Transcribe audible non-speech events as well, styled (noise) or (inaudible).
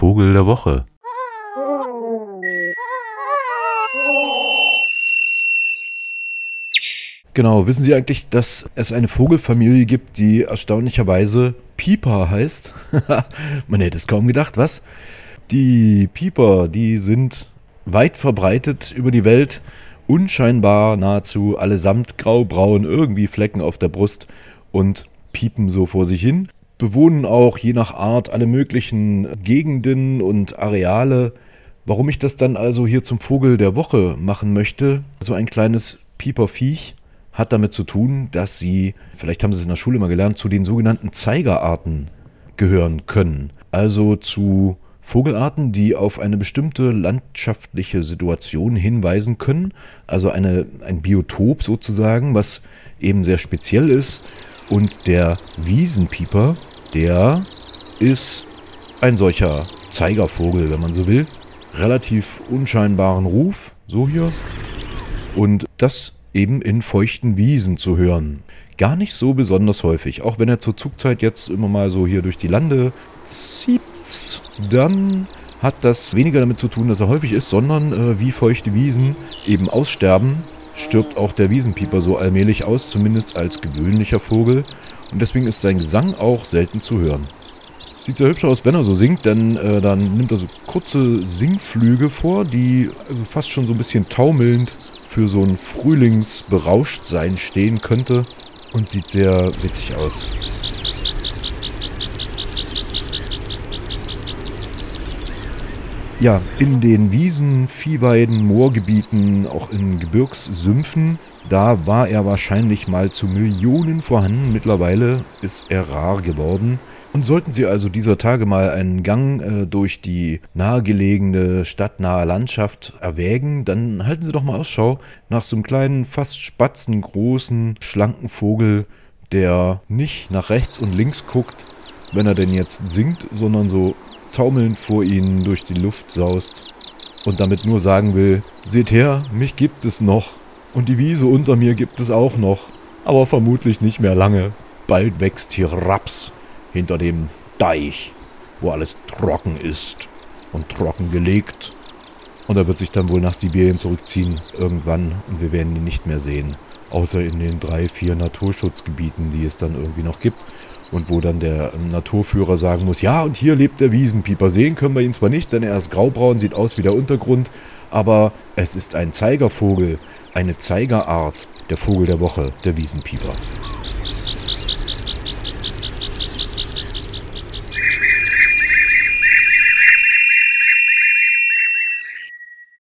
Vogel der Woche. Genau, wissen Sie eigentlich, dass es eine Vogelfamilie gibt, die erstaunlicherweise Pieper heißt? (laughs) Man hätte es kaum gedacht, was? Die Pieper, die sind weit verbreitet über die Welt, unscheinbar nahezu allesamt graubraun, irgendwie Flecken auf der Brust und piepen so vor sich hin, bewohnen auch je nach Art alle möglichen Gegenden und Areale. Warum ich das dann also hier zum Vogel der Woche machen möchte, so ein kleines Pieperviech, hat damit zu tun, dass sie, vielleicht haben Sie es in der Schule mal gelernt, zu den sogenannten Zeigerarten gehören können. Also zu Vogelarten, die auf eine bestimmte landschaftliche Situation hinweisen können. Also eine, ein Biotop sozusagen, was eben sehr speziell ist. Und der Wiesenpieper, der ist ein solcher Zeigervogel, wenn man so will. Relativ unscheinbaren Ruf, so hier. Und das eben in feuchten Wiesen zu hören. Gar nicht so besonders häufig, auch wenn er zur Zugzeit jetzt immer mal so hier durch die Lande zieht, dann hat das weniger damit zu tun, dass er häufig ist, sondern äh, wie feuchte Wiesen eben aussterben, stirbt auch der Wiesenpieper so allmählich aus, zumindest als gewöhnlicher Vogel. Und deswegen ist sein Gesang auch selten zu hören. Sieht sehr hübsch aus, wenn er so singt, denn äh, dann nimmt er so kurze Singflüge vor, die also fast schon so ein bisschen taumelnd für so ein Frühlingsberauschtsein stehen könnte und sieht sehr witzig aus. Ja, in den Wiesen, Viehweiden, Moorgebieten, auch in Gebirgssümpfen, da war er wahrscheinlich mal zu Millionen vorhanden. Mittlerweile ist er rar geworden. Und sollten Sie also dieser Tage mal einen Gang äh, durch die nahegelegene stadtnahe Landschaft erwägen, dann halten Sie doch mal Ausschau nach so einem kleinen, fast spatzengroßen, schlanken Vogel, der nicht nach rechts und links guckt, wenn er denn jetzt singt, sondern so taumelnd vor Ihnen durch die Luft saust und damit nur sagen will, seht her, mich gibt es noch und die Wiese unter mir gibt es auch noch, aber vermutlich nicht mehr lange. Bald wächst hier Raps hinter dem Deich, wo alles trocken ist und trocken gelegt. Und er wird sich dann wohl nach Sibirien zurückziehen irgendwann und wir werden ihn nicht mehr sehen. Außer in den drei, vier Naturschutzgebieten, die es dann irgendwie noch gibt. Und wo dann der Naturführer sagen muss, ja, und hier lebt der Wiesenpieper. Sehen können wir ihn zwar nicht, denn er ist graubraun, sieht aus wie der Untergrund, aber es ist ein Zeigervogel, eine Zeigerart, der Vogel der Woche, der Wiesenpieper.